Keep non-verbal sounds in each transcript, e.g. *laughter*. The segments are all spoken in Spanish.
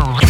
now.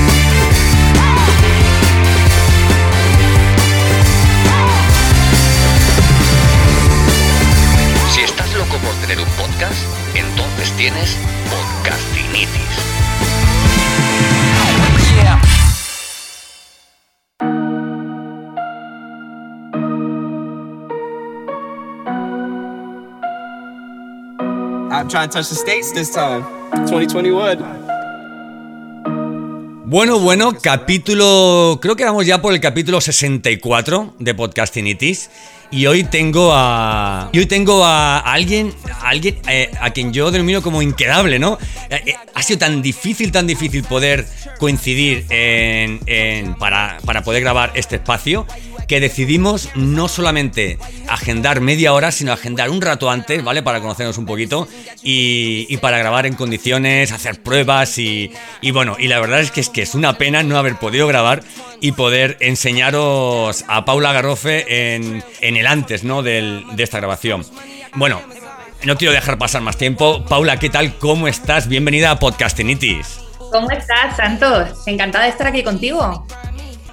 trying to touch the states this time. 2021. Bueno, bueno, capítulo. Creo que vamos ya por el capítulo 64 de Podcastinitis. Y hoy tengo a. Y hoy tengo a alguien. A alguien eh, a quien yo denomino como inquedable, ¿no? Eh, eh, ha sido tan difícil, tan difícil poder coincidir en, en- para, para poder grabar este espacio. Que decidimos no solamente agendar media hora, sino agendar un rato antes, ¿vale? Para conocernos un poquito y, para grabar en condiciones, hacer pruebas y, bueno, y la verdad es que es una pena no haber podido grabar y poder enseñaros a Paula Garrofe en, en el antes, ¿no? De esta grabación. Bueno, no quiero dejar pasar más tiempo. Paula, ¿qué tal? ¿Cómo estás? Bienvenida a Podcastinitis. ¿Cómo estás, Santos? Encantada de estar aquí contigo.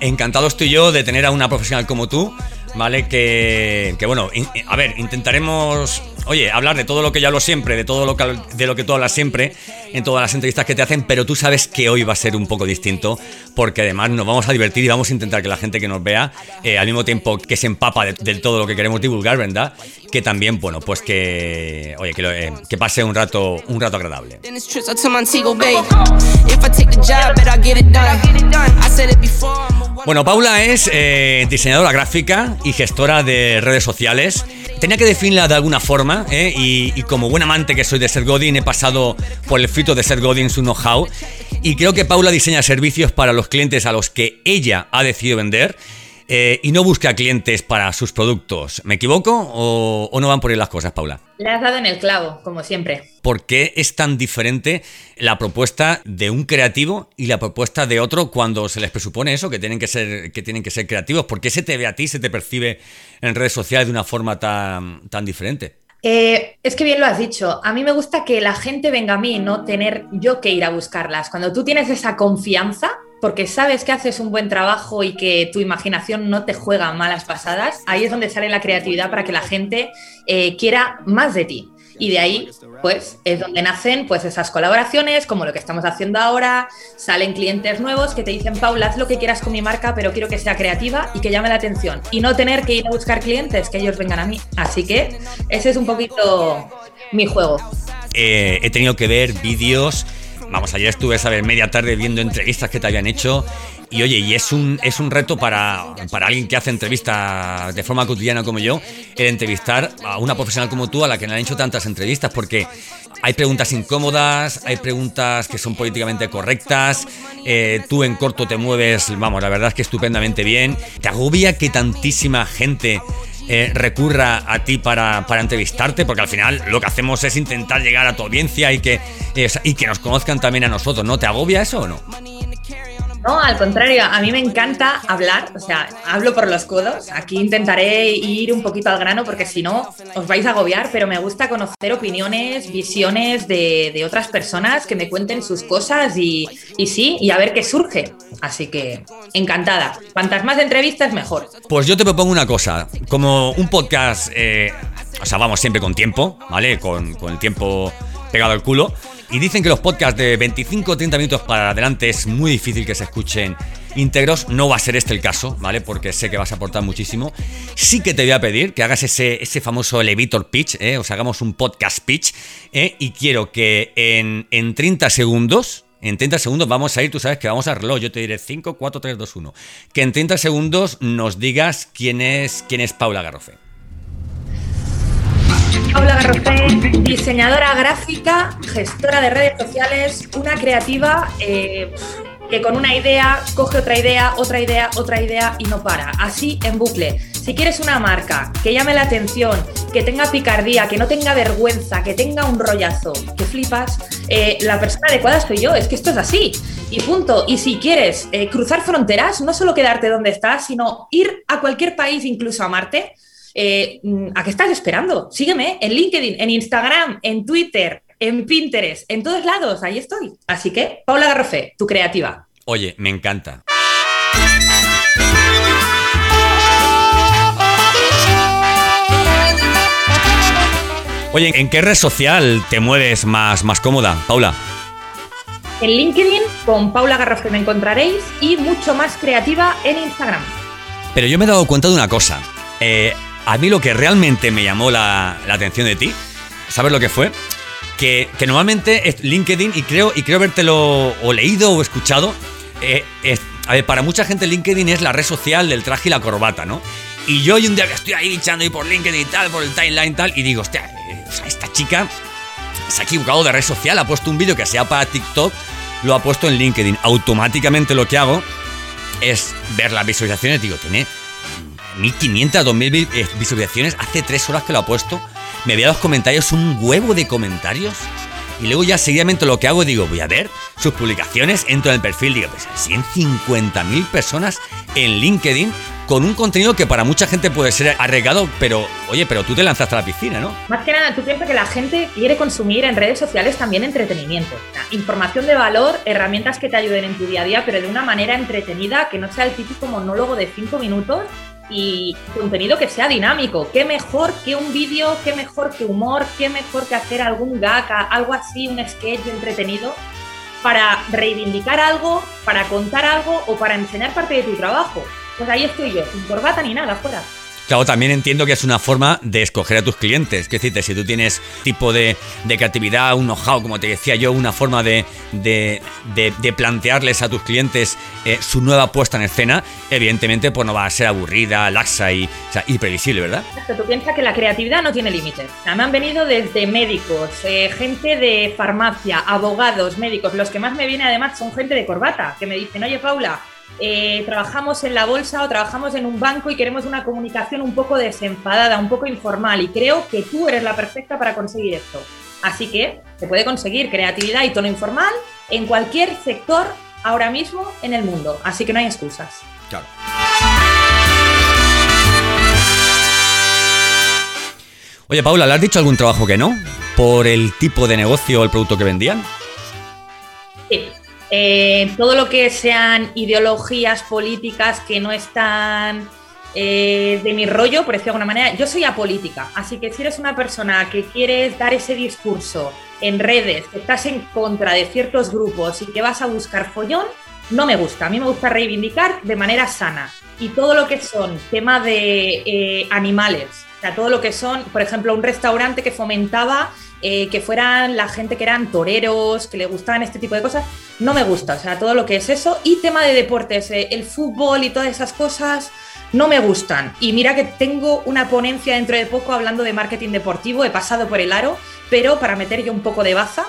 Encantado estoy yo de tener a una profesional como tú, ¿vale? Que, que bueno, in- a ver, intentaremos, oye, hablar de todo lo que yo hablo siempre, de todo lo que, de lo que tú hablas siempre, en todas las entrevistas que te hacen, pero tú sabes que hoy va a ser un poco distinto, porque además nos vamos a divertir y vamos a intentar que la gente que nos vea, eh, al mismo tiempo que se empapa de, de todo lo que queremos divulgar, ¿verdad? Que también, bueno, pues que, oye, que, lo- eh, que pase un rato, un rato agradable. Bueno, Paula es eh, diseñadora gráfica y gestora de redes sociales. Tenía que definirla de alguna forma ¿eh? y, como buen amante que soy de Ser Godin he pasado por el filtro de Ser Godin su know-how y creo que Paula diseña servicios para los clientes a los que ella ha decidido vender eh, y no busca clientes para sus productos. ¿Me equivoco o, o no van por ahí las cosas, Paula? Le has dado en el clavo, como siempre. ¿Por qué es tan diferente la propuesta de un creativo y la propuesta de otro cuando se les presupone eso, que tienen que ser, que tienen que ser creativos? ¿Por qué se te ve a ti, se te percibe en redes sociales de una forma tan, tan diferente? Eh, es que bien lo has dicho. A mí me gusta que la gente venga a mí, no tener yo que ir a buscarlas. Cuando tú tienes esa confianza, porque sabes que haces un buen trabajo y que tu imaginación no te juega malas pasadas, ahí es donde sale la creatividad para que la gente eh, quiera más de ti. Y de ahí, pues, es donde nacen pues esas colaboraciones, como lo que estamos haciendo ahora, salen clientes nuevos que te dicen, Paula, haz lo que quieras con mi marca, pero quiero que sea creativa y que llame la atención. Y no tener que ir a buscar clientes, que ellos vengan a mí. Así que ese es un poquito mi juego. Eh, he tenido que ver vídeos. Vamos, ayer estuve, ¿sabes? Media tarde viendo entrevistas que te habían hecho. Y oye, y es un, es un reto para, para alguien que hace entrevistas de forma cotidiana como yo, el entrevistar a una profesional como tú a la que le han hecho tantas entrevistas, porque hay preguntas incómodas, hay preguntas que son políticamente correctas, eh, tú en corto te mueves, vamos, la verdad es que estupendamente bien. Te agobia que tantísima gente eh, recurra a ti para, para entrevistarte, porque al final lo que hacemos es intentar llegar a tu audiencia y que, eh, y que nos conozcan también a nosotros, ¿no? ¿Te agobia eso o no? No, al contrario, a mí me encanta hablar, o sea, hablo por los codos. Aquí intentaré ir un poquito al grano porque si no os vais a agobiar, pero me gusta conocer opiniones, visiones de, de otras personas que me cuenten sus cosas y, y sí, y a ver qué surge. Así que encantada. Cuantas más entrevistas, mejor. Pues yo te propongo una cosa, como un podcast, eh, o sea, vamos siempre con tiempo, ¿vale? Con, con el tiempo pegado al culo. Y dicen que los podcasts de 25 o 30 minutos para adelante es muy difícil que se escuchen íntegros. No va a ser este el caso, ¿vale? Porque sé que vas a aportar muchísimo. Sí que te voy a pedir que hagas ese, ese famoso elevator pitch, ¿eh? O sea, hagamos un podcast pitch, ¿eh? Y quiero que en, en 30 segundos, en 30 segundos vamos a ir, tú sabes que vamos a reloj, yo te diré 5, 4, 3, 2, 1. Que en 30 segundos nos digas quién es, quién es Paula Garrofe. Paula Garrofé, diseñadora gráfica, gestora de redes sociales, una creativa eh, que con una idea coge otra idea, otra idea, otra idea y no para. Así en bucle. Si quieres una marca que llame la atención, que tenga picardía, que no tenga vergüenza, que tenga un rollazo, que flipas, eh, la persona adecuada soy yo. Es que esto es así. Y punto. Y si quieres eh, cruzar fronteras, no solo quedarte donde estás, sino ir a cualquier país, incluso a Marte, eh, ¿a qué estás esperando? Sígueme en LinkedIn, en Instagram, en Twitter, en Pinterest, en todos lados, ahí estoy. Así que, Paula Garrofé, tu creativa. Oye, me encanta. Oye, ¿en qué red social te mueves más, más cómoda, Paula? En LinkedIn con Paula Garrofé me encontraréis y mucho más creativa en Instagram. Pero yo me he dado cuenta de una cosa. Eh, a mí lo que realmente me llamó la, la atención de ti, ¿sabes lo que fue? Que, que normalmente LinkedIn, y creo, y creo habértelo o leído o escuchado, eh, a ver, para mucha gente LinkedIn es la red social del traje y la corbata, ¿no? Y yo hoy un día estoy ahí echando ahí por LinkedIn y tal, por el timeline y tal, y digo, hostia, eh, esta chica se ha equivocado de red social, ha puesto un vídeo que sea para TikTok, lo ha puesto en LinkedIn. Automáticamente lo que hago es ver las visualizaciones, digo, tiene 1500, 2000 vi- eh, visualizaciones, hace tres horas que lo ha puesto, me veo los comentarios, un huevo de comentarios, y luego ya seguidamente lo que hago, digo, voy a ver sus publicaciones, entro en el perfil, digo, pues 150.000 personas en LinkedIn con un contenido que para mucha gente puede ser arriesgado, pero oye, pero tú te lanzaste a la piscina, ¿no? Más que nada, tú piensas que la gente quiere consumir en redes sociales también entretenimiento. Información de valor, herramientas que te ayuden en tu día a día, pero de una manera entretenida, que no sea el típico monólogo de cinco minutos y contenido que sea dinámico. ¿Qué mejor que un vídeo? ¿Qué mejor que humor? ¿Qué mejor que hacer algún gag, algo así, un sketch entretenido? Para reivindicar algo, para contar algo o para enseñar parte de tu trabajo. Pues ahí estoy yo, sin corbata ni nada, fuera. Claro, también entiendo que es una forma de escoger a tus clientes. Es decir, si tú tienes tipo de, creatividad, un know-how, como te decía yo, una forma de, plantearles a tus clientes eh, su nueva puesta en escena, evidentemente pues no va a ser aburrida, laxa y, o sea, y previsible, ¿verdad? Tú piensas que la creatividad no tiene límites. O sea, me han venido desde médicos, eh, gente de farmacia, abogados, médicos. Los que más me vienen además son gente de corbata, que me dicen, oye Paula, eh, trabajamos en la bolsa o trabajamos en un banco y queremos una comunicación un poco desenfadada, un poco informal y creo que tú eres la perfecta para conseguir esto. Así que se puede conseguir creatividad y tono informal en cualquier sector ahora mismo en el mundo. Así que no hay excusas. Oye, Paula, ¿le has dicho algún trabajo que no? ¿Por el tipo de negocio o el producto que vendían? Eh, todo lo que sean ideologías políticas que no están eh, de mi rollo, por decirlo de alguna manera, yo soy apolítica. Así que si eres una persona que quieres dar ese discurso en redes, que estás en contra de ciertos grupos y que vas a buscar follón, no me gusta. A mí me gusta reivindicar de manera sana. Y todo lo que son temas de eh, animales, o sea, todo lo que son, por ejemplo, un restaurante que fomentaba eh, que fueran la gente que eran toreros, que le gustaban este tipo de cosas, no me gusta. O sea, todo lo que es eso. Y tema de deportes, eh, el fútbol y todas esas cosas no me gustan. Y mira que tengo una ponencia dentro de poco hablando de marketing deportivo, he pasado por el aro, pero para meter yo un poco de baza.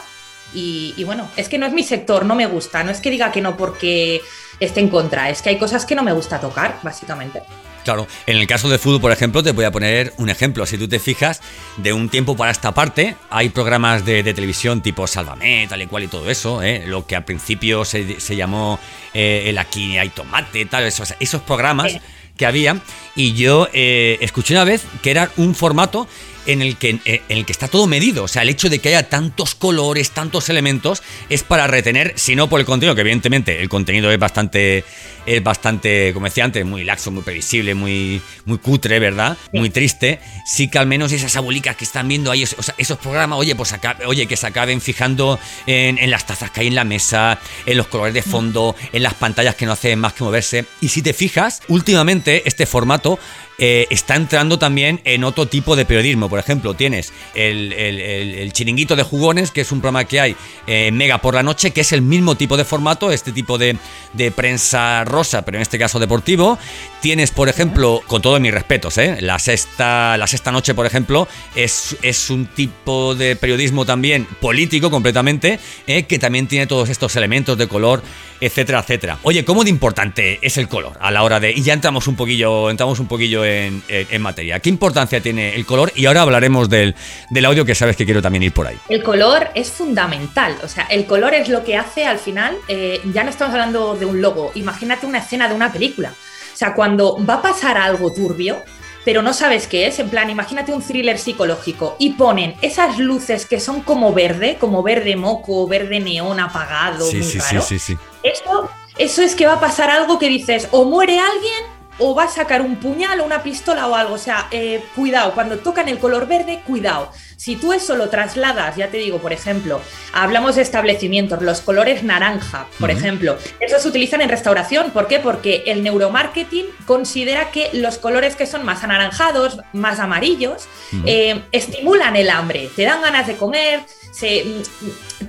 Y, y bueno, es que no es mi sector, no me gusta. No es que diga que no porque esté en contra, es que hay cosas que no me gusta tocar, básicamente. Claro, en el caso de fútbol, por ejemplo, te voy a poner un ejemplo. Si tú te fijas, de un tiempo para esta parte, hay programas de, de televisión tipo Sálvame, tal y cual y todo eso, ¿eh? lo que al principio se, se llamó eh, el Aquí hay tomate, tal, esos, esos programas que había. Y yo eh, escuché una vez que era un formato en el, que, eh, en el que está todo medido. O sea, el hecho de que haya tantos colores, tantos elementos, es para retener, si no por el contenido, que evidentemente el contenido es bastante, es bastante, como decía antes, muy laxo, muy previsible, muy, muy cutre, ¿verdad? Sí. Muy triste. Sí que al menos esas abuelicas que están viendo ahí, o sea, esos programas, oye, pues oye, que se acaben fijando en, en las tazas que hay en la mesa, en los colores de fondo, en las pantallas que no hacen más que moverse. Y si te fijas, últimamente este formato eh, está entrando también en otro tipo de periodismo. Por ejemplo, tienes el, chiringuito de jugones, que es un programa que hay eh, Mega por la noche, que es el mismo tipo de formato, este tipo de, de prensa rosa, pero en este caso deportivo. Tienes, por ejemplo, con todos mis respetos, ¿eh? la, sexta, la sexta noche, por ejemplo, es, es un tipo de periodismo también político completamente, ¿eh? que también tiene todos estos elementos de color, etcétera, etcétera. Oye, ¿cómo de importante es el color a la hora de... Y ya entramos un poquillo, entramos un poquillo en, en, materia. ¿Qué importancia tiene el color? Y ahora hablaremos del, del audio que sabes que quiero también ir por ahí. El color es fundamental, o sea, el color es lo que hace al final, eh, ya no estamos hablando de un logo, imagínate una escena de una película. O sea, cuando va a pasar algo turbio, pero no sabes qué es, en plan, imagínate un thriller psicológico y ponen esas luces que son como verde, como verde moco, verde neón apagado, sí, muy sí, raro. sí, sí, sí. Eso, eso es que va a pasar algo que dices, o muere alguien o va a sacar un puñal o una pistola o algo. O sea, eh, cuidado, cuando tocan el color verde, cuidado. Si tú eso lo trasladas, ya te digo, por ejemplo, hablamos de establecimientos, los colores naranja, por ejemplo, esos se utilizan en restauración. ¿Por qué? Porque el neuromarketing considera que los colores que son más anaranjados, más amarillos, eh, estimulan el hambre, te dan ganas de comer, se,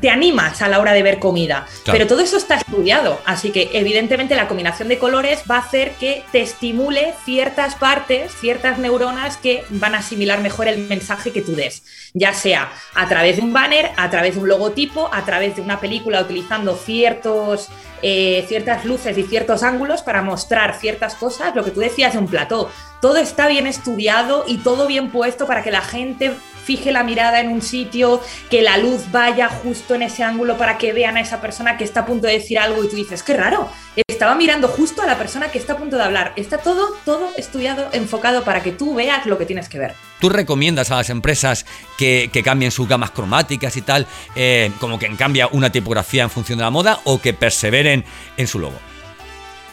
te animas a la hora de ver comida. Claro. Pero todo eso está estudiado, así que evidentemente la combinación de colores va a hacer que te estimule ciertas partes, ciertas neuronas que van a asimilar mejor el mensaje que tú des, ya sea a través de un banner, a través de un logotipo, a través de una película utilizando ciertos, eh, ciertas luces y ciertos ángulos para mostrar ciertas cosas, lo que tú decías de un plató. Todo está bien estudiado y todo bien puesto para que la gente fije la mirada en un sitio, que la luz vaya justo en ese ángulo para que vean a esa persona que está a punto de decir algo y tú dices, qué raro, estaba mirando justo a la persona que está a punto de hablar. Está todo, todo estudiado, enfocado para que tú veas lo que tienes que ver. ¿Tú recomiendas a las empresas que, que cambien sus gamas cromáticas y tal, eh, como que cambia una tipografía en función de la moda o que perseveren en su logo?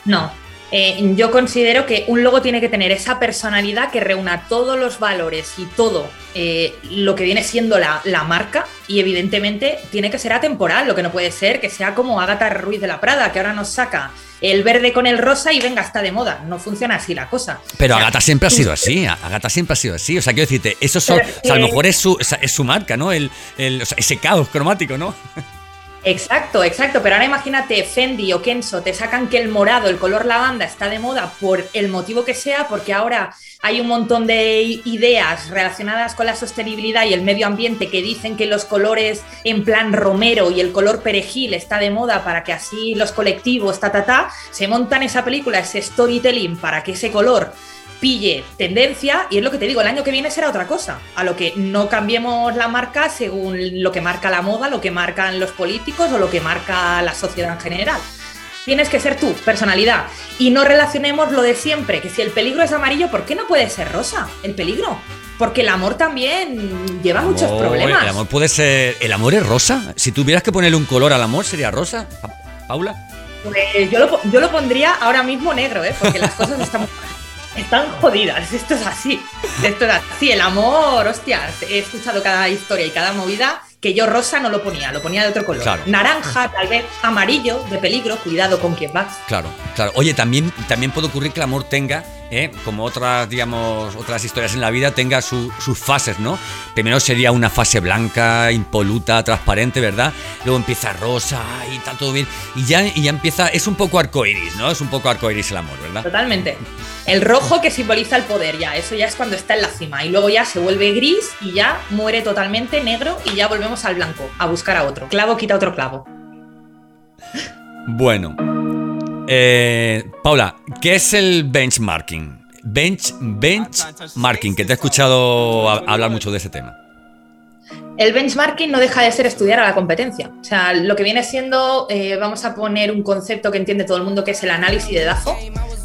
No. Eh, yo considero que un logo tiene que tener esa personalidad que reúna todos los valores y todo eh, lo que viene siendo la, la marca y evidentemente tiene que ser atemporal, lo que no puede ser que sea como Agatha Ruiz de la Prada, que ahora nos saca el verde con el rosa y venga, está de moda. No funciona así la cosa. Pero O sea, Agata siempre ha sido *laughs* así, Agata siempre ha sido así. O sea, quiero decirte, eso son, Pero, o sea, a lo mejor es su, es su marca, ¿no? El, el- o sea, ese caos cromático, ¿no? *laughs* Exacto, exacto. Pero ahora imagínate, Fendi o Kenzo te sacan que el morado, el color lavanda, está de moda por el motivo que sea, porque ahora hay un montón de ideas relacionadas con la sostenibilidad y el medio ambiente que dicen que los colores en plan romero y el color perejil está de moda para que así los colectivos, ta, ta, ta, se montan esa película, ese storytelling para que ese color pille tendencia y es lo que te digo, el año que viene será otra cosa, a lo que no cambiemos la marca según lo que marca la moda, lo que marcan los políticos o lo que marca la sociedad en general. Tienes que ser tú, personalidad, y no relacionemos lo de siempre, que si el peligro es amarillo, ¿por qué no puede ser rosa el peligro? Porque el amor también lleva muchos problemas. El amor puede ser. ¿El amor es rosa? Si tuvieras que ponerle un color al amor, ¿sería rosa? Pa- ¿Paula? Pues yo, lo, yo lo pondría ahora mismo negro, ¿eh? porque las cosas están, están jodidas. Esto es así. Esto es así. El amor, hostia, he escuchado cada historia y cada movida que yo rosa no lo ponía, lo ponía de otro color. Claro. Naranja, tal vez, amarillo, de peligro, cuidado con quién vas. Claro, claro. Oye, también, también puede ocurrir que el amor tenga, ¿eh? como otras, digamos, otras historias en la vida, tenga su- sus fases, ¿no? Primero sería una fase blanca, impoluta, transparente, ¿verdad? Luego empieza rosa y está todo bien. Y ya, y ya empieza, es un poco arcoiris, ¿no? Es un poco arcoiris el amor, ¿verdad? Totalmente. El rojo que simboliza el poder, ya, eso ya es cuando está en la cima. Y luego ya se vuelve gris y ya muere totalmente negro y ya volvemos al blanco, a buscar a otro. Clavo quita otro clavo. Bueno. Eh, Paula, ¿qué es el benchmarking? Bench, benchmarking, que te he escuchado hablar mucho de ese tema. El benchmarking no deja de ser estudiar a la competencia. O sea, lo que viene siendo, eh, vamos a poner un concepto que entiende todo el mundo, que es el análisis de DAFO.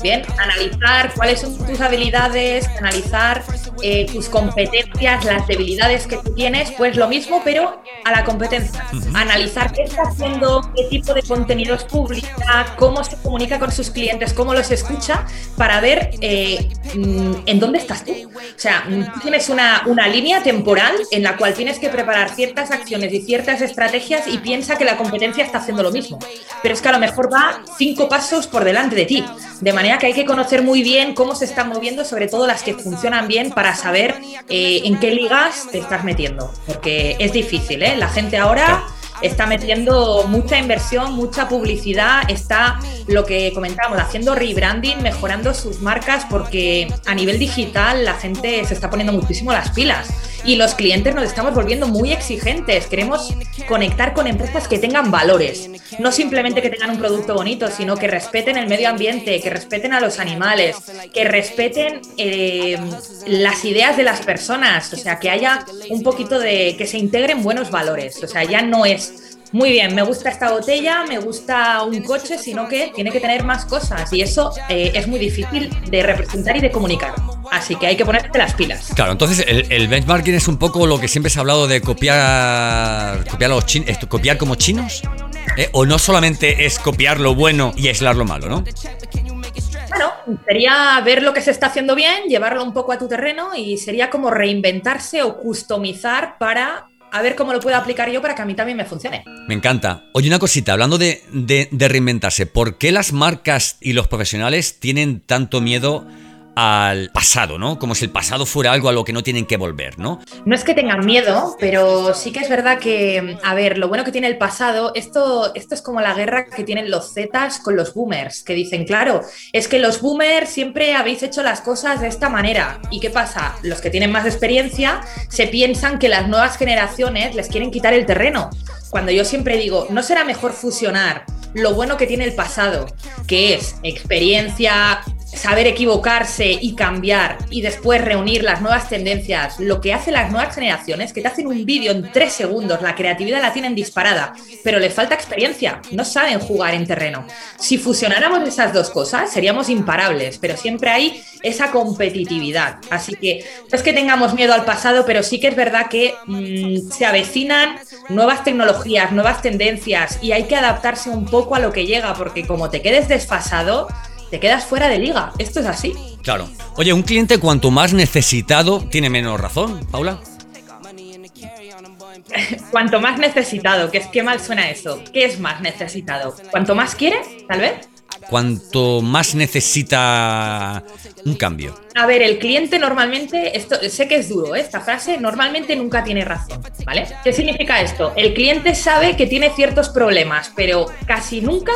Bien, analizar cuáles son tus habilidades, analizar eh, tus competencias, las debilidades que tú tienes, pues lo mismo, pero a la competencia. Analizar qué está haciendo, qué tipo de contenidos publica, cómo se comunica con sus clientes, cómo los escucha, para ver eh, mm, en dónde estás tú. O sea, mm, tienes una, una línea temporal en la cual tienes que preparar ciertas acciones y ciertas estrategias y piensa que la competencia está haciendo lo mismo. Pero es que a lo mejor va cinco pasos por delante de ti. De manera que hay que conocer muy bien cómo se están moviendo, sobre todo las que funcionan bien, para saber eh, en qué ligas te estás metiendo. Porque es difícil, ¿eh? La gente ahora está metiendo mucha inversión, mucha publicidad, está lo que comentábamos, haciendo rebranding, mejorando sus marcas porque a nivel digital la gente se está poniendo muchísimo las pilas y los clientes nos estamos volviendo muy exigentes. Queremos conectar con empresas que tengan valores, no simplemente que tengan un producto bonito, sino que respeten el medio ambiente, que respeten a los animales, que respeten eh, las ideas de las personas, o sea, que haya un poquito de que se integren buenos valores. O sea, ya no es muy bien, me gusta esta botella, me gusta un coche, sino que tiene que tener más cosas y eso eh, es muy difícil de representar y de comunicar. Así que hay que ponerte las pilas. Claro, entonces el, benchmarking es un poco lo que siempre se ha hablado de copiar, copiar, los copiar como chinos. ¿eh? O no solamente es copiar lo bueno y aislar lo malo, ¿no? Bueno, sería ver lo que se está haciendo bien, llevarlo un poco a tu terreno y sería como reinventarse o customizar para a ver cómo lo puedo aplicar yo para que a mí también me funcione. Me encanta. Oye, una cosita, hablando de, reinventarse, ¿por qué las marcas y los profesionales tienen tanto miedo al pasado, ¿no? Como si el pasado fuera algo a lo que no tienen que volver, ¿no? No es que tengan miedo, pero sí que es verdad que, a ver, lo bueno que tiene el pasado, esto, esto es como la guerra que tienen los Zetas con los boomers, que dicen, claro, es que los boomers siempre habéis hecho las cosas de esta manera. ¿Y qué pasa? Los que tienen más experiencia se piensan que las nuevas generaciones les quieren quitar el terreno. Cuando yo siempre digo, ¿no será mejor fusionar lo bueno que tiene el pasado, que es experiencia, saber equivocarse y cambiar y después reunir las nuevas tendencias, lo que hacen las nuevas generaciones, que te hacen un vídeo en tres segundos, la creatividad la tienen disparada, pero les falta experiencia, no saben jugar en terreno. Si fusionáramos esas dos cosas, seríamos imparables, pero siempre hay esa competitividad. Así que no es que tengamos miedo al pasado, pero sí que es verdad que mm, se avecinan nuevas tecnologías, nuevas tendencias y hay que adaptarse un poco a lo que llega, porque como te quedes desfasado, te quedas fuera de liga. Esto es así. Claro. Oye, un cliente cuanto más necesitado tiene menos razón, Paula. *laughs* cuanto más necesitado, que es que mal suena eso. ¿Qué es más necesitado? ¿Cuanto más quiere, tal vez? Cuanto más necesita un cambio. A ver, el cliente normalmente, esto sé que es duro, ¿eh? esta frase normalmente nunca tiene razón, ¿vale? ¿Qué significa esto? El cliente sabe que tiene ciertos problemas, pero casi nunca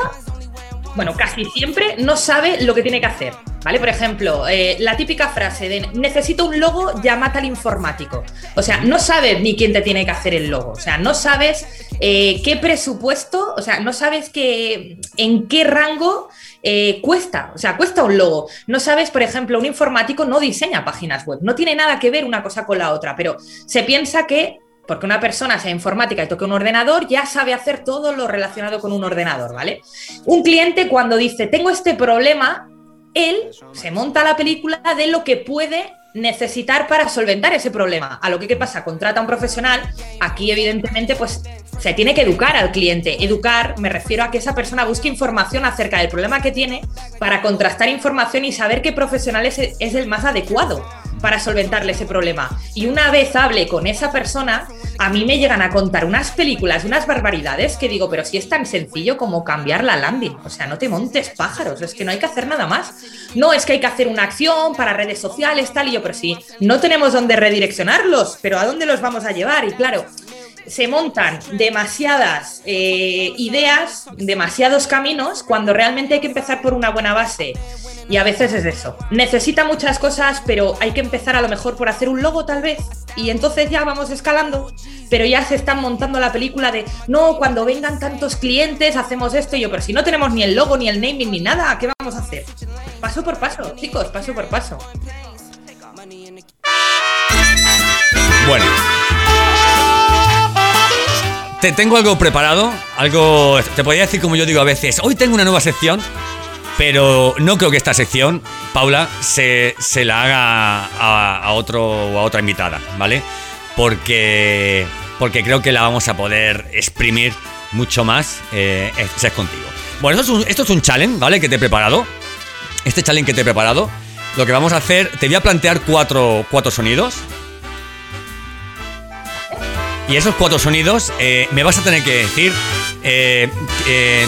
bueno, casi siempre no sabe lo que tiene que hacer. ¿Vale? Por ejemplo, eh, la típica frase de necesito un logo, llámate al informático. O sea, no sabes ni quién te tiene que hacer el logo. O sea, no sabes eh, qué presupuesto, o sea, no sabes qué, en qué rango eh, cuesta. O sea, cuesta un logo. No sabes, por ejemplo, un informático no diseña páginas web. No tiene nada que ver una cosa con la otra, pero se piensa que porque una persona sea informática y toque un ordenador, ya sabe hacer todo lo relacionado con un ordenador, ¿vale? Un cliente cuando dice, tengo este problema, él se monta la película de lo que puede necesitar para solventar ese problema. A lo que qué pasa, contrata a un profesional, aquí evidentemente pues se tiene que educar al cliente. Educar me refiero a que esa persona busque información acerca del problema que tiene para contrastar información y saber qué profesional es, es el más adecuado para solventarle ese problema. Y una vez hable con esa persona, a mí me llegan a contar unas películas, unas barbaridades que digo, pero si es tan sencillo como cambiar la landing. O sea, no te montes pájaros, es que no hay que hacer nada más. No es que hay que hacer una acción para redes sociales, tal y yo, pero sí, no tenemos dónde redireccionarlos, pero ¿a dónde los vamos a llevar? Y claro, se montan demasiadas eh, ideas, demasiados caminos, cuando realmente hay que empezar por una buena base. Y a veces es eso. Necesita muchas cosas, pero hay que empezar a lo mejor por hacer un logo tal vez. Y entonces ya vamos escalando. Pero ya se están montando la película de, no, cuando vengan tantos clientes hacemos esto y yo, pero si no tenemos ni el logo, ni el naming, ni nada, ¿qué vamos a hacer? Paso por paso, chicos, paso por paso. Bueno. Te tengo algo preparado, algo, te podría decir como yo digo a veces, hoy tengo una nueva sección pero no creo que esta sección, Paula, se, la haga a, otro o a otra invitada, ¿vale? Porque, porque creo que la vamos a poder exprimir mucho más eh, es contigo. Bueno, esto es, un, esto es un challenge, ¿vale? Que te he preparado. Este challenge que te he preparado. Lo que vamos a hacer, te voy a plantear cuatro, cuatro sonidos. Y esos cuatro sonidos eh, me vas a tener que decir eh, eh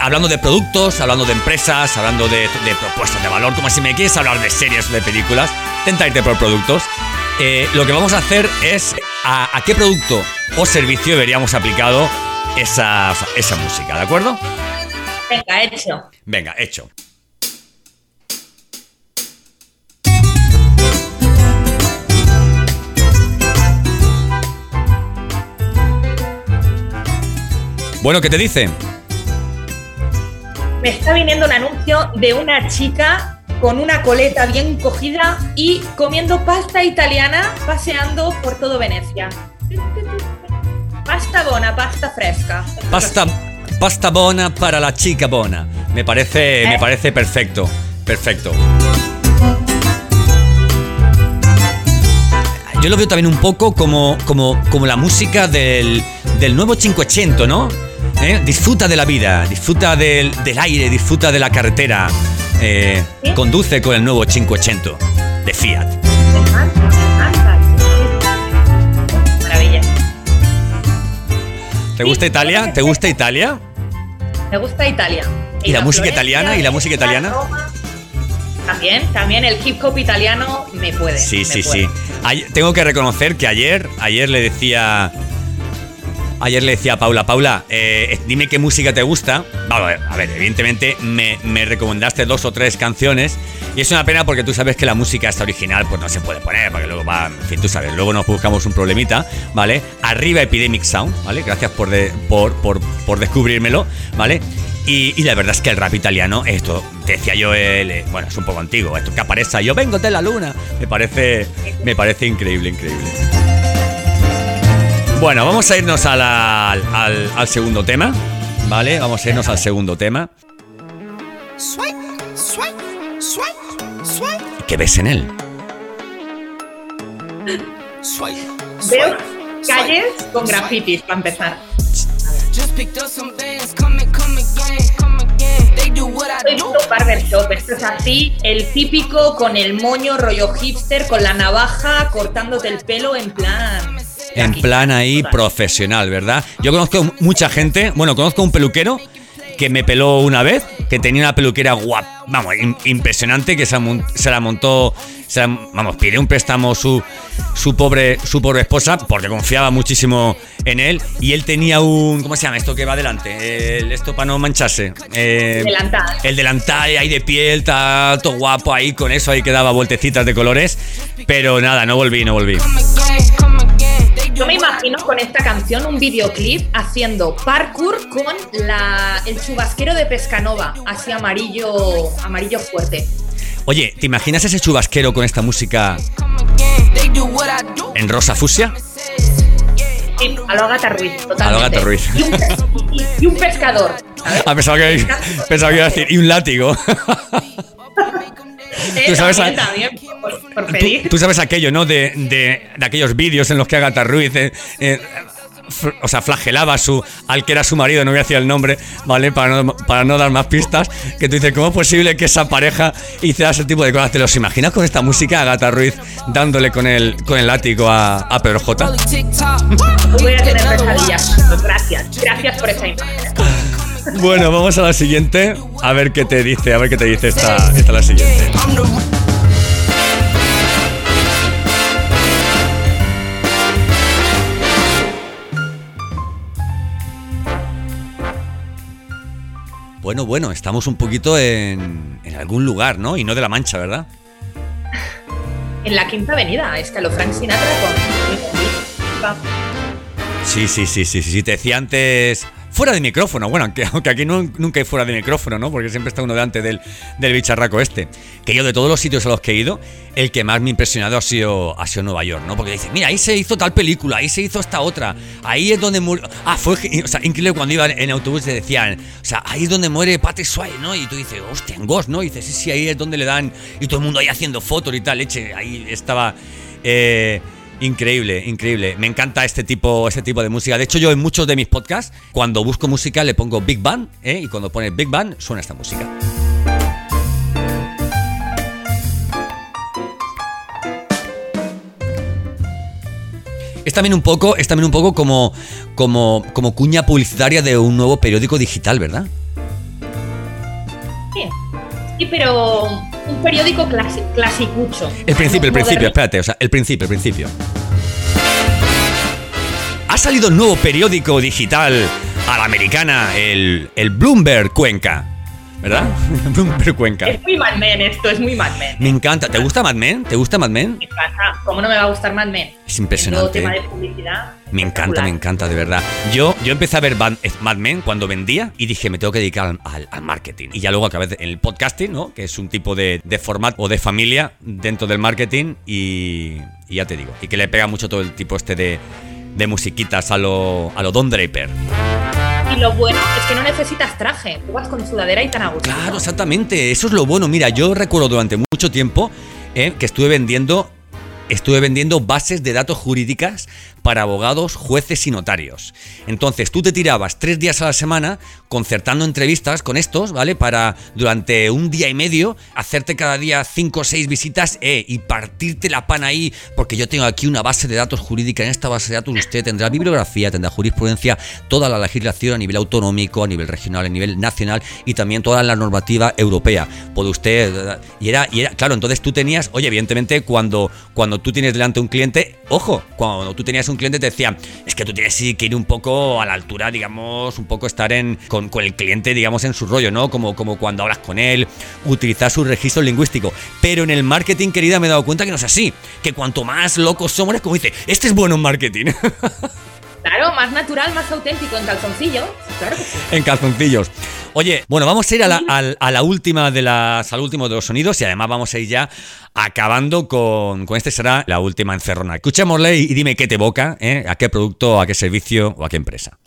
hablando de productos, hablando de empresas, hablando de, propuestas de valor, como si me quieres hablar de series o de películas, intenta irte por productos. lo que vamos a hacer es a, a qué producto o servicio veríamos aplicado esa, esa música, ¿de acuerdo? Venga, hecho. Venga, hecho. Bueno, ¿qué te dice? Me está viniendo un anuncio de una chica con una coleta bien cogida y comiendo pasta italiana paseando por todo Venecia. Pasta bona, pasta fresca. Pasta, pasta bona para la chica bona. Me parece, me parece perfecto. Perfecto. Yo lo veo también un poco como, como, como la música del, del nuevo 580, ¿no? ¿Eh? Disfruta de la vida, disfruta del, del aire, disfruta de la carretera. Eh, ¿Sí? Conduce con el nuevo 580 de Fiat. Maravilla. ¿Te gusta Sí, Italia? ¿Te gusta Italia? Me gusta Italia. ¿Y la música Florencia, italiana? ¿Y la música italiana? Roma. También, también el hip hop italiano me puede. Sí, me sí, puede. sí. Tengo que reconocer que ayer, ayer le decía. Ayer le decía a Paula, Paula, eh, dime qué música te gusta. Vamos a ver, evidentemente me, me recomendaste dos o tres canciones. Y es una pena porque tú sabes que la música esta original pues no se puede poner, porque luego va, en fin, tú sabes, luego nos buscamos un problemita, ¿vale? Arriba Epidemic Sound, ¿vale? Gracias por, de- por, por, por descubrírmelo, ¿vale? Y, y la verdad es que el rap italiano, esto, te decía yo, el, eh, bueno, es un poco antiguo, esto que aparece, yo vengo de la luna, me parece, me parece increíble, increíble. Bueno, vamos a irnos a la- al, al- al segundo tema, ¿vale? Vamos a irnos al segundo tema. ¿Qué ves en él? Veo calles con grafitis para empezar. He visto barbershop, esto es así, el típico con el moño rollo hipster, con la navaja, cortándote el pelo en plan... En aquí. plan ahí Total. profesional, ¿verdad? Yo conozco mucha gente, bueno, conozco un peluquero que me peló una vez, que tenía una peluquera guap, vamos, im- impresionante, que se, la montó, se la- vamos, pidió un préstamo su, su pobre su pobre esposa, porque confiaba muchísimo en él, y él tenía un, ¿cómo se llama esto que va adelante? El- esto para no mancharse. Eh, Delantal. El delantal ahí de piel, tal, todo guapo ahí, con eso ahí que daba vueltecitas de colores, pero nada, no volví, no volví. Yo me imagino con esta canción un videoclip haciendo parkour con la, el chubasquero de Pescanova, así amarillo, amarillo fuerte. Oye, ¿te imaginas ese chubasquero con esta música en rosa fusia? Sí, a lo Agatha Ruiz, totalmente. A lo Agatha Ruiz. Y un, y- y- y un pescador. ¿sabes? Ah, pensaba que, pensaba que iba a decir, y un látigo. *laughs* *laughs* Tú sabes también, a- también, por, por Tú, pedir. tú sabes aquello, ¿no? De, de- de aquellos vídeos en los que Agatha Ruiz, eh, eh, o sea, flagelaba a su, al que era su marido, no voy a decir el nombre, ¿vale? Para no, para no dar más pistas, que tú dices, ¿cómo es posible que esa pareja hiciera ese tipo de cosas? ¿Te los imaginas con esta música, Agatha Ruiz, dándole con el, con el látigo a, a Pedro J? Voy a tener pesadillas. Gracias, gracias por esa imagen. Bueno, vamos a la siguiente, a ver qué te dice, a ver qué te dice esta, esta la siguiente. Bueno, bueno, estamos un poquito en, en algún lugar, ¿no? Y no de la Mancha, ¿verdad? En la quinta avenida, es que lo Frank Sinatra con. Sí, sí, sí, sí, sí. Te decía antes. Fuera de micrófono, bueno, aunque, aunque aquí nunca hay fuera de micrófono, ¿no? Porque siempre está uno delante del, del bicharraco este. Que yo de todos los sitios a los que he ido, el que más me ha impresionado ha sido, ha sido Nueva York, ¿no? Porque dice, mira, ahí se hizo tal película, ahí se hizo esta otra, ahí es donde murió... Ah, fue *laughs* o sea, increíble cuando iba en autobús te decían, o sea, ahí es donde muere Patrick Swayze, ¿no? Y tú dices, hostia, en Ghost, ¿no? Dices, sí, sí, ahí es donde le dan... Y todo el mundo ahí haciendo fotos y tal, leche, ahí estaba... eh, Increíble, increíble. Me encanta este tipo, este tipo de música. De hecho, yo en muchos de mis podcasts, cuando busco música, le pongo Big Band, ¿eh? y cuando pone Big Band, suena esta música. Es también un poco, es también un poco como, como, como cuña publicitaria de un nuevo periódico digital, ¿verdad? Sí, sí, pero un periódico clasi- clasicucho. El principio, el principio, espérate, o sea, el principio, el principio. Ha salido un nuevo periódico digital a la americana, el, el Bloomberg Cuenca. ¿Verdad? *laughs* Bloomberg Cuenca. Es muy Mad Men esto, es muy Mad Men. Me encanta. ¿Te gusta Mad Men? ¿Te gusta Mad Men? Me encanta. ¿Cómo no me va a gustar Mad Men? Es impresionante, todo tema de publicidad. Me encanta, me encanta, de verdad. Yo, yo empecé a ver eh, Mad Men cuando vendía y dije, me tengo que dedicar al, al- al marketing. Y ya luego acabé en el podcasting, ¿no? Que es un tipo de, de formato o de familia dentro del marketing y, y ya te digo. Y que le pega mucho todo el tipo este de, de musiquitas a lo, a lo Don Draper. Lo bueno es que no necesitas traje. Tú con sudadera y tan a. Claro, exactamente. Eso es lo bueno. Mira, yo recuerdo durante mucho tiempo eh, que estuve vendiendo. Estuve vendiendo bases de datos jurídicas para abogados, jueces y notarios. Entonces, tú te tirabas tres días a la semana concertando entrevistas con estos, ¿vale? Para durante un día y medio hacerte cada día cinco o seis visitas eh, y partirte la pan ahí, porque yo tengo aquí una base de datos jurídica. En esta base de datos usted tendrá bibliografía, tendrá jurisprudencia, toda la legislación a nivel autonómico, a nivel regional, a nivel nacional y también toda la normativa europea. Puede usted. Y era, y era, claro, entonces tú tenías, oye, evidentemente, cuando, cuando tú tienes delante un cliente, ojo, cuando tú tenías un cliente te decía, es que tú tienes que ir un poco a la altura, digamos, un poco estar en, con, con el cliente, digamos, en su rollo, ¿no? Como, como cuando hablas con él, utilizar su registro lingüístico. Pero en el marketing, querida, me he dado cuenta que no es así. Que cuanto más locos somos, es como dice, este es bueno en marketing. *laughs* Claro, más natural, más auténtico en calzoncillo. Claro que sí. en calzoncillos. Oye, bueno, vamos a ir a la, última de las, al último de los sonidos y además vamos a ir ya acabando con, con este será la última encerrona. Escuchémosle y, dime qué te evoca, ¿eh? a qué producto, a qué servicio o a qué empresa.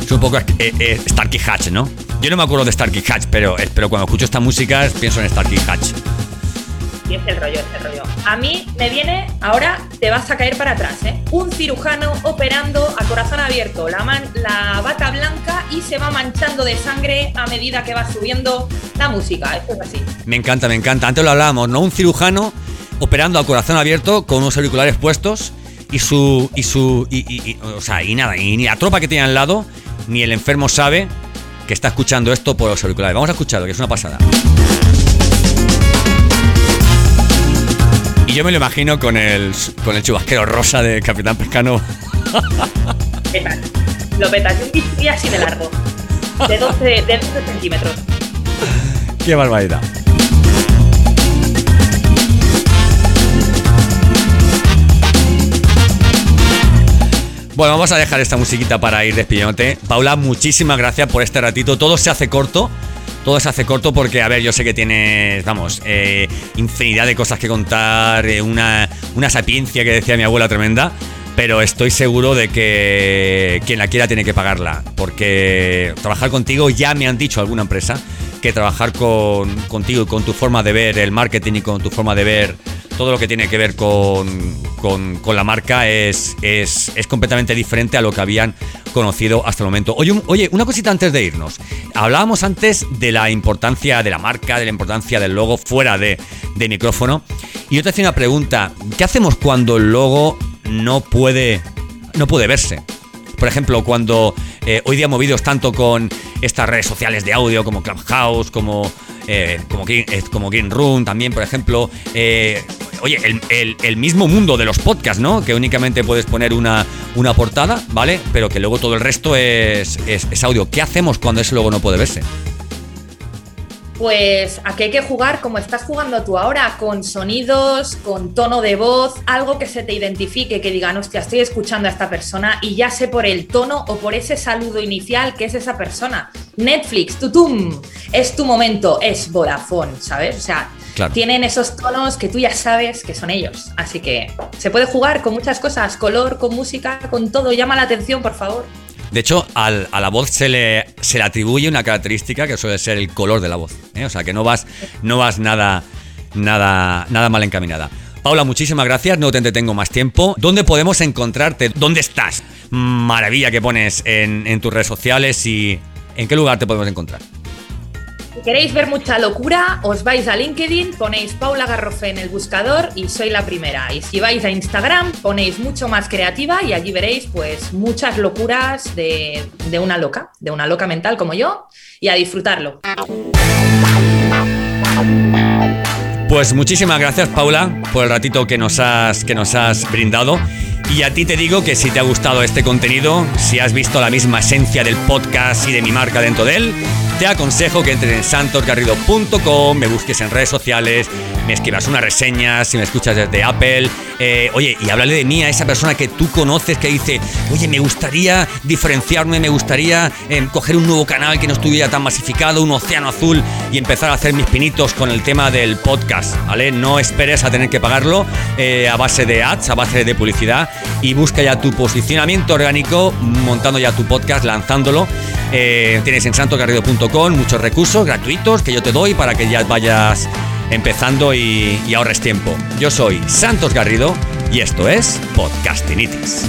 Es un poco eh, eh, Starkey Hatch, ¿no? Yo no me acuerdo de Starkey Hatch, pero, eh, pero cuando escucho esta música pienso en Starkey Hatch. Es el rollo, es el rollo. A mí me viene, ahora te vas a caer para atrás, ¿eh? Un cirujano operando a corazón abierto, la, man- la bata blanca y se va manchando de sangre a medida que va subiendo la música. Esto es así. Me encanta, me encanta. Antes lo hablábamos, ¿no? Un cirujano operando a corazón abierto con unos auriculares puestos y su. y su. y- o sea, y nada, y ni la tropa que tiene al lado, ni el enfermo sabe que está escuchando esto por los auriculares. Vamos a escucharlo, que es una pasada. Y yo me lo imagino con el, con el chubasquero rosa de Capitán Pescano. *laughs* Petas. Lo petas. Y un así de largo. De 12, de 12 centímetros. ¡Qué barbaridad! Bueno, vamos a dejar esta musiquita para ir despidiéndote. Paula, muchísimas gracias por este ratito. Todo se hace corto. Todo se hace corto porque, a ver, yo sé que tienes, vamos, eh, infinidad de cosas que contar, eh, una, una sapiencia que decía mi abuela tremenda, pero estoy seguro de que quien la quiera tiene que pagarla, porque trabajar contigo ya me han dicho alguna empresa que trabajar con, contigo y con tu forma de ver el marketing y con tu forma de ver todo lo que tiene que ver con, con- con la marca es, es, es completamente diferente a lo que habían conocido hasta el momento. Oye, oye, una cosita antes de irnos. Hablábamos antes de la importancia de la marca, de la importancia del logo fuera de, de micrófono. Y yo te hacía una pregunta. ¿Qué hacemos cuando el logo no puede, no puede verse? Por ejemplo, cuando eh, hoy día movidos tanto con estas redes sociales de audio como Clubhouse, como, eh, como, Green, eh, Room también, por ejemplo. eh, oye, el, el- mismo mundo de los podcasts, ¿no? Que únicamente puedes poner una, una portada, ¿vale? Pero que luego todo el resto es, es- audio. ¿Qué hacemos cuando ese logo no puede verse? Pues aquí hay que jugar como estás jugando tú ahora, con sonidos, con tono de voz, algo que se te identifique, que digan, hostia, estoy escuchando a esta persona y ya sé por el tono o por ese saludo inicial que es esa persona. Netflix, tutum, es tu momento, es Vodafone, ¿sabes? O sea, Claro. tienen esos tonos que tú ya sabes que son ellos. Así que se puede jugar con muchas cosas, color, con música, con todo. Llama la atención, por favor. De hecho, a la voz se le, se le atribuye una característica que suele ser el color de la voz. ¿eh? O sea, que no vas, no vas nada, nada, nada mal encaminada. Paula, muchísimas gracias. No te entretengo más tiempo. ¿Dónde podemos encontrarte? ¿Dónde estás? Maravilla que pones en tus redes sociales y en qué lugar te podemos encontrar. Si queréis ver mucha locura, os vais a LinkedIn, ponéis Paula Garrofe en el buscador y soy la primera. Y si vais a Instagram, ponéis mucho más creativa y allí veréis pues muchas locuras de, de una loca, de una loca mental como yo, y a disfrutarlo. Pues muchísimas gracias, Paula, por el ratito que nos has, que nos has brindado. Y a ti te digo que si te ha gustado este contenido, si has visto la misma esencia del podcast y de mi marca dentro de él, te aconsejo que entres en santosgarrido.com, me busques en redes sociales, me escribas una reseña, si me escuchas desde Apple. Eh, oye, y háblale de mí a esa persona que tú conoces que dice, oye, me gustaría diferenciarme, me gustaría eh, coger un nuevo canal que no estuviera tan masificado, un océano azul y empezar a hacer mis pinitos con el tema del podcast, ¿vale? No esperes a tener que pagarlo eh, a base de ads, a base de publicidad y busca ya tu posicionamiento orgánico montando ya tu podcast, lanzándolo. tienes en santogarrido.com muchos recursos gratuitos que yo te doy para que ya vayas empezando y, y ahorres tiempo. Yo soy Santos Garrido y esto es Podcastinitis.